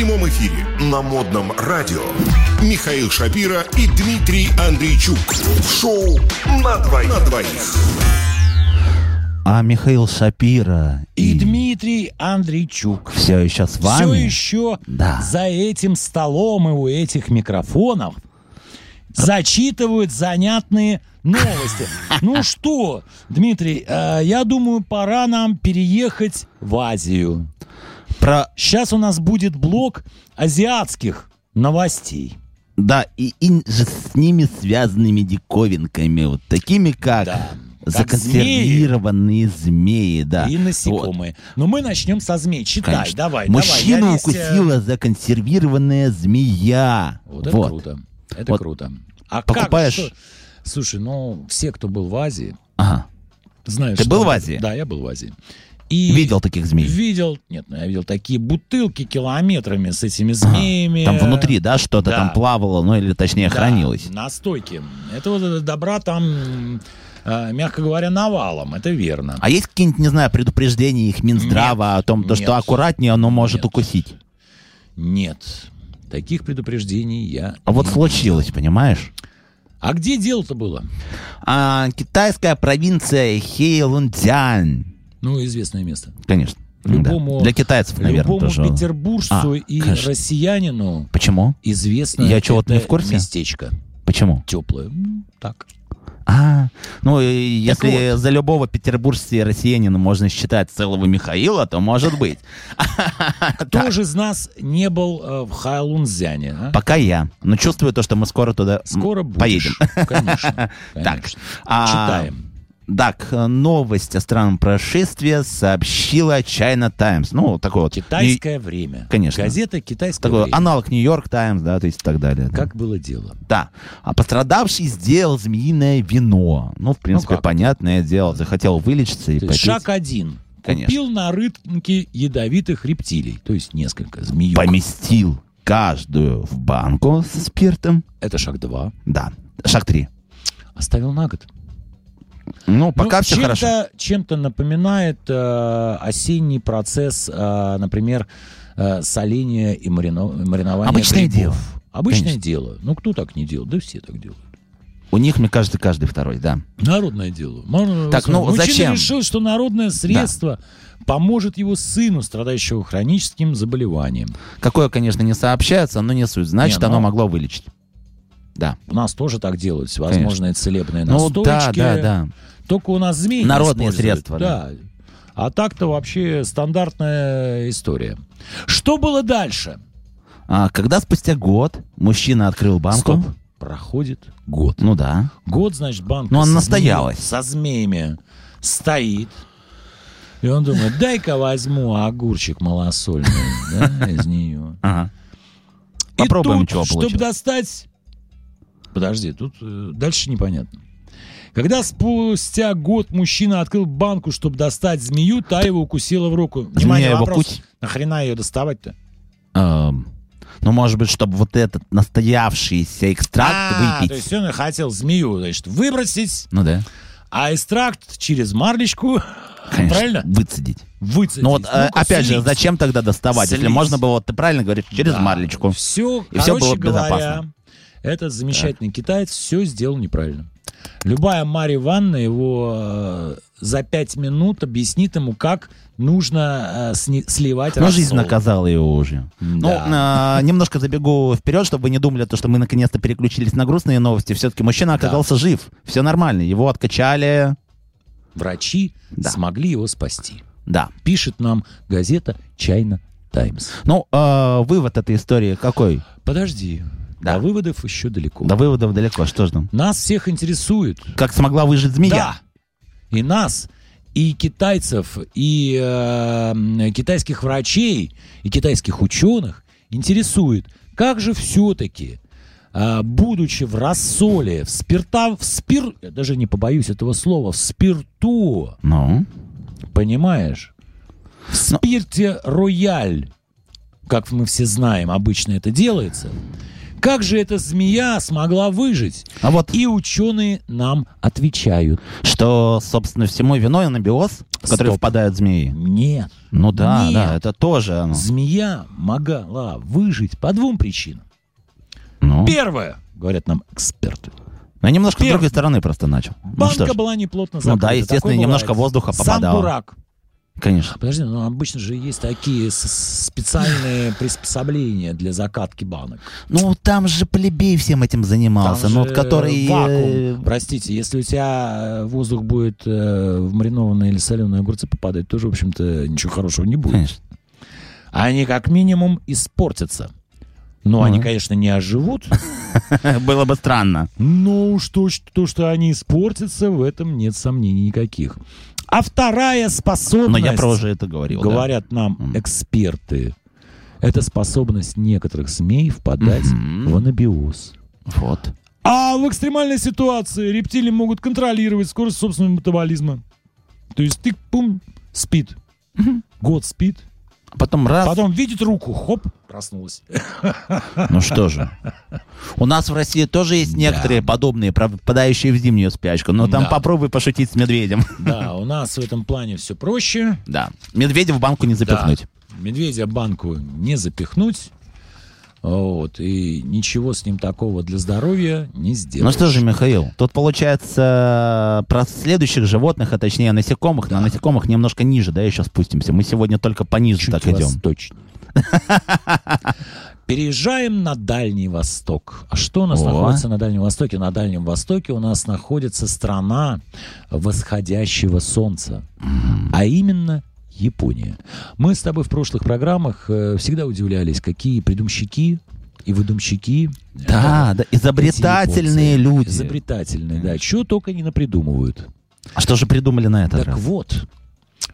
прямом эфире на модном радио Михаил Шапира и Дмитрий Андрейчук. В шоу «На двоих». На двоих. А Михаил Шапира И Дмитрий Андрейчук. все еще с вами. Все еще Да. за этим столом и у этих микрофонов зачитывают занятные новости. Ну что, Дмитрий, э, я думаю, пора нам переехать в Азию. Про, Сейчас у нас будет блок азиатских новостей. да, и, и с ними связанными диковинками, вот такими как Да. Как законсервированные змеи, да. и Вот, насекомые. Но мы начнем со змей. Читай, конечно. давай, Мужчину давай. я весь, э, укусила законсервированная змея. Вот это круто. Это Вот. круто. А Покупаешь- как? что- Слушай, ну, все, кто был в Азии, Ага. знают, Ты что- был в Азии? Да, я был в Азии. И Видел таких змей? Видел, нет, ну, я видел такие бутылки километрами с этими змеями. Там внутри, да, что-то да. там плавало, ну или точнее Да, хранилось. На стойке. Это вот добра там, э, мягко говоря, навалом, это верно. А есть какие-нибудь, не знаю, предупреждения их Минздрава о том, то, что нет. аккуратнее оно может Нет. укусить? Нет, таких предупреждений я... А вот случилось, понимаешь? А где дело-то было? А, китайская провинция Хэйлунцзянь. Ну, известное место. Конечно. Любому, Да. Для китайцев, наверное, любому тоже. петербуржцу А, и конечно. россиянину Почему? известно Я чего-то не в курсе? местечко Почему? теплое. М, Так. А, ну, если вот. за любого петербуржца и россиянина можно считать целого Михаила, то может быть. Кто же из нас не был э, в Хайлунцзяне? а? Пока я. Но чувствую то, что мы скоро туда Скоро будешь. поедем. Конечно. Так, конечно. а, Читаем. Так, новость о странном происшествии сообщила China Times. Ну, такой вот. Китайское время. Конечно. Газета «Китайское Такой время». аналог Нью-Йорк Таймс, да, то есть и так далее. да. Как было дело? Да. А пострадавший сделал змеиное вино. Ну, в принципе, как? понятное дело. Захотел вылечиться и То попить. шаг один. Конечно. Купил на рынке ядовитых рептилий. То есть несколько змеюк. Поместил каждую в банку со спиртом. Это шаг два. Да. Шаг три. Оставил на год. Ну, пока Ну, все чем-то, хорошо. Чем-то напоминает э, осенний процесс, э, например, э, соления и марино- маринования Обычное грибов. дело. Обычное Конечно. дело. Ну, кто так не делает? Да все так делают. У них, мне кажется, каждый второй, да. Народное дело. Можно- Так, ну, Мужчина зачем? решил, что народное средство поможет его сыну, страдающему хроническим заболеванием. Какое, конечно, не сообщается, но не суть. Значит, Не, оно ну- могло вылечить. Да. У нас тоже так делают всевозможные целебные Ну, настойки. да, да, да. Только у нас змеи Народные средства, Да. А так-то вообще стандартная история. Что было дальше? А, когда спустя год мужчина открыл банку... Стоп. Проходит год. Ну да. Год, значит, банка Ну, она настоялась. со змеями стоит. И он думает, дай-ка возьму огурчик малосольный да, из нее. Ага. Попробуем, и тут, чего чтобы получилось. достать... Подожди, тут э, дальше непонятно. Когда спустя год мужчина открыл банку, чтобы достать змею, та его укусила в руку. Внимание, его вопрос. куть? Нахрена ее доставать-то? Эм, ну, может быть, чтобы вот этот настоявшийся экстракт А, выпить. то есть он хотел змею, значит, выбросить, Ну да. а экстракт через марлечку, Конечно. правильно? Выцедить. Выцедить. Ну вот, э, опять же, зачем тогда доставать? Если можно было, вот ты правильно говоришь, через марлечку. Все, И всё короче было говоря, безопасно. Этот замечательный китаец все сделал неправильно. Любая Марья Ивановна его э, за пять минут объяснит ему, как нужно э, сни- сливать Но рассол. жизнь наказала его уже. Ну, Да. э, немножко забегу вперед, чтобы вы не думали, то, что мы наконец-то переключились на грустные новости. Все-таки мужчина оказался жив. Все нормально. Его откачали. Врачи Да. смогли его спасти. Да. Пишет нам газета China Times. Ну, э, вывод этой истории какой? Подожди, Да. до выводов еще далеко. До выводов далеко. Что ж там? Нас всех интересует. Как смогла выжить змея? Да. И нас, и китайцев, и э, китайских врачей, и китайских ученых интересует, как же все-таки, э, будучи в рассоле, в спирта, в спир, я даже не побоюсь этого слова, в спирту, Ну, понимаешь, в спирте рояль, как мы все знаем, обычно это делается, Как же эта змея смогла выжить? А вот И ученые нам отвечают. что, собственно, всему виной анабиоз, в который Стоп. впадают змеи. Нет. Ну да, Нет. да, это тоже оно. Змея могла выжить по двум причинам. Ну, Первое, говорят нам эксперты. ну, я немножко с Первое. другой стороны просто начал. Ну Банка ж, была неплотно Ну закрыта. да, естественно, Такое немножко бывает. воздуха Сам попадало. дурак. Конечно. Подожди, ну обычно же есть такие специальные приспособления для закатки банок. Ну, там же плебей всем этим занимался, Там ну, же который... э, вакуум. Простите, если у тебя э, воздух будет э, в маринованные или соленые огурцы попадать, тоже, в общем-то, ничего хорошего не будет. Конечно. Они как минимум испортятся. Но Ну они, конечно, не оживут. Было бы странно. Но то, что, то, что они испортятся, в этом нет сомнений никаких. А вторая способность, Но я про уже это говорил. да. говорят нам эксперты, это способность некоторых змей впадать Мгм. в анабиоз. Вот. А в экстремальной ситуации рептилии могут контролировать скорость собственного метаболизма. То есть ты, пум, спит. Год спит. Потом раз, Потом видит руку, хоп, проснулась. ну что же. У нас в России тоже есть некоторые подобные, правда, впадающие в зимнюю спячку. Но там Да. попробуй пошутить с медведем. Да, у нас в этом плане все проще. Да. Медведя в банку не запихнуть. Да. Медведя банку не запихнуть. Вот, и ничего с ним такого для здоровья не сделать. Ну что же, Михаил, тут получается про следующих животных, а точнее насекомых. На насекомых немножко ниже, да, еще спустимся. Мы сегодня только пониже Чуть так идем. восточнее. Переезжаем на Дальний Восток. А что у нас О. находится на Дальнем Востоке? На Дальнем Востоке у нас находится страна восходящего солнца, а именно Япония. Мы с тобой в прошлых программах э, всегда удивлялись, какие придумщики и выдумщики. Да, да, изобретательные люди. Изобретательные, да. Чего только не напридумывают. А что же придумали на этот Так раз? вот,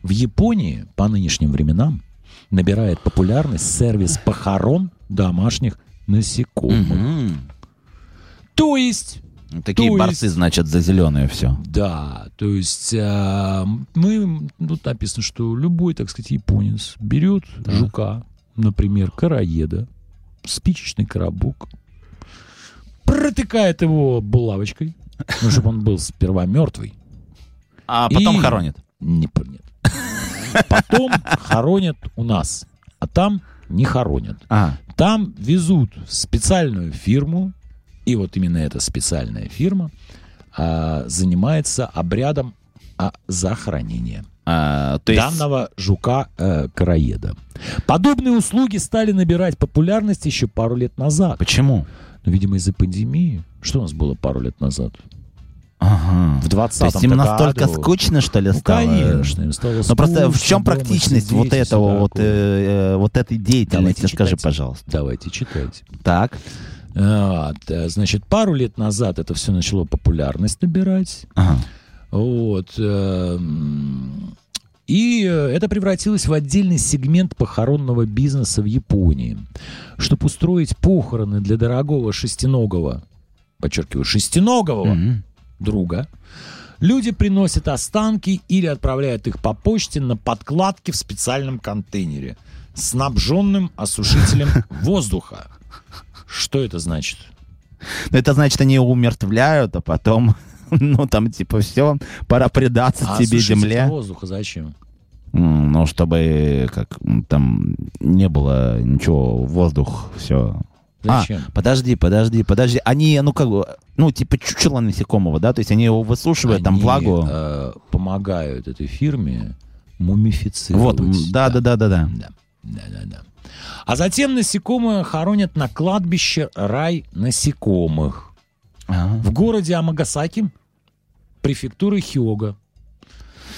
в Японии по нынешним временам набирает популярность сервис похорон домашних насекомых. Мгм. То есть, Такие То борцы, есть- значит, за зеленое все. да, то есть а, мы, тут написано, что любой, так сказать, японец берет жука, например, короеда, спичечный коробок, протыкает его булавочкой, ну, чтобы он был сперва мертвый, А потом И- хоронит. Не, нет. Потом хоронят у нас, а там не хоронят. А, Там везут в специальную фирму, и вот именно эта специальная фирма а, занимается обрядом а, захоронения а, то есть... данного жука-караеда. Подобные услуги стали набирать популярность еще пару лет назад. Почему? Ну, видимо, из-за пандемии. Что у нас было пару лет назад? Ага. В 20 То есть им настолько году. скучно, что ли, Ну, стало? конечно, им стало Ну просто в скучно, чем практичность вот этого вот, э, э, вот этой деятельности, Давайте скажи, читать. пожалуйста. Давайте читайте. Так. Вот, э, значит, пару лет назад это все начало популярность набирать. Ага. Вот. эм, И э, это превратилось в отдельный сегмент похоронного бизнеса в Японии. Чтобы устроить похороны для дорогого шестиногого, подчеркиваю, шестиногого Мгм. друга, люди приносят останки или отправляют их по почте на подкладке в специальном контейнере, снабженным осушителем воздуха. Что это значит? Ну, это значит, они умертвляют, а потом, ну, там, типа, все, пора предаться А тебе, земле. воздуха зачем? Ну, чтобы, как, там, не было ничего, воздух, все. Зачем? А, подожди, подожди, подожди. Они, ну, как бы, ну, типа, чучело насекомого, да? То есть они его высушивают, там, Они, влагу. э, помогают этой фирме мумифицировать. Вот, да, да, да, да. Да, да, да, да. А затем насекомые хоронят на кладбище рай насекомых Ага. в городе Амагасаки, префектуры Хиога.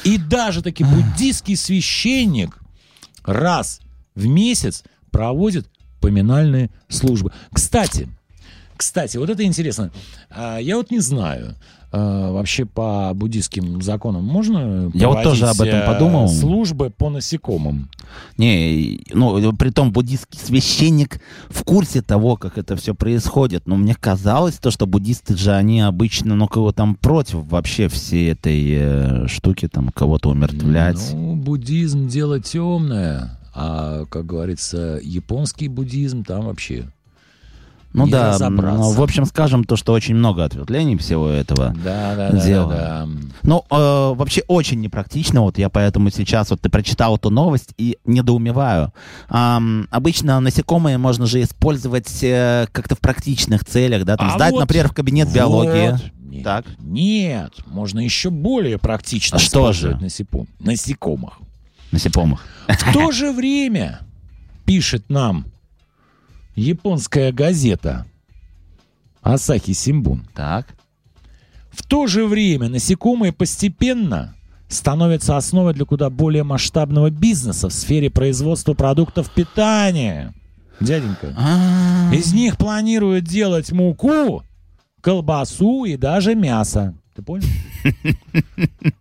И даже таки буддийский священник раз в месяц проводит поминальные службы. Кстати, кстати, вот это интересно. А, Я вот не знаю, а, вообще по буддийским законам можно Я вот тоже об этом э, подумал. Службы по насекомым. Не, ну, при том буддийский священник в курсе того, как это все происходит. Но мне казалось то, что буддисты же, они обычно, ну, кого там против вообще всей этой э, штуки, там, кого-то умертвлять. Ну, буддизм дело темное, а, как говорится, японский буддизм там вообще Ну не да, ну, в общем, скажем то, что очень много ответвлений всего этого. Да, да, да, дело. да, да. Ну, э, вообще очень непрактично, вот я поэтому сейчас, вот ты прочитал эту новость и недоумеваю. Ам, обычно насекомые можно же использовать э, как-то в практичных целях, да, там А сдать, вот- например, в кабинет Вот. биологии. Нет, Так. нет, можно еще более практично А что же? насеком- насекомых. Насекомых. В то же время, пишет нам японская газета Асахи Симбун, Так. в то же время насекомые постепенно становятся основой для куда более масштабного бизнеса в сфере производства продуктов питания. Дяденька, А, из них планируют делать муку, колбасу и даже мясо. Ты понял?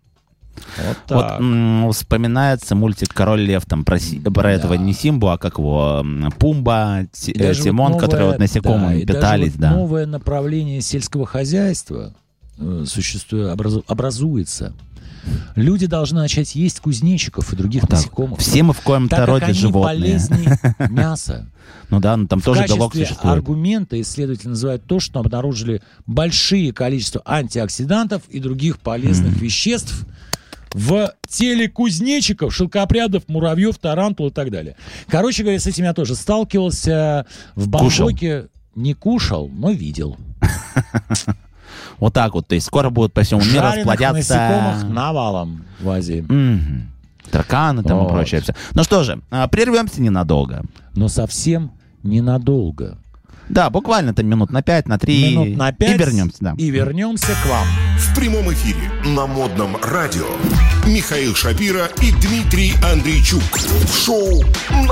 Вот Вот м, вспоминается мультик «Король лев», там про, Си- про этого не Симбу, а как его, Пумба, Ти- э, даже вот Тимон, новое- которые вот насекомыми да, питались, вот да. новое направление сельского хозяйства э, существует, образу- образуется. Люди должны начать есть кузнечиков и других Вот насекомых. Все мы в коем-то роде животные. мяса. Ну да, ну там В тоже белок существует. аргумента исследователи называют то, что обнаружили большие количества антиоксидантов и других полезных веществ в теле кузнечиков, шелкопрядов, муравьев, тарантул и так далее. Короче говоря, с этим я тоже сталкивался. В Кушал. Бангкоке не кушал, но видел. Вот так вот, то есть скоро будут по всему миру расплодятся... насекомых навалом в Азии. Тараканы там и прочее все. Ну что же, а, прервемся ненадолго. Но совсем ненадолго. Да, буквально там минут на пять, на три. Минут на пять. И вернемся, да. И вернемся к вам. В прямом эфире на модном радио Михаил Шапира и Дмитрий Андрейчук. В шоу на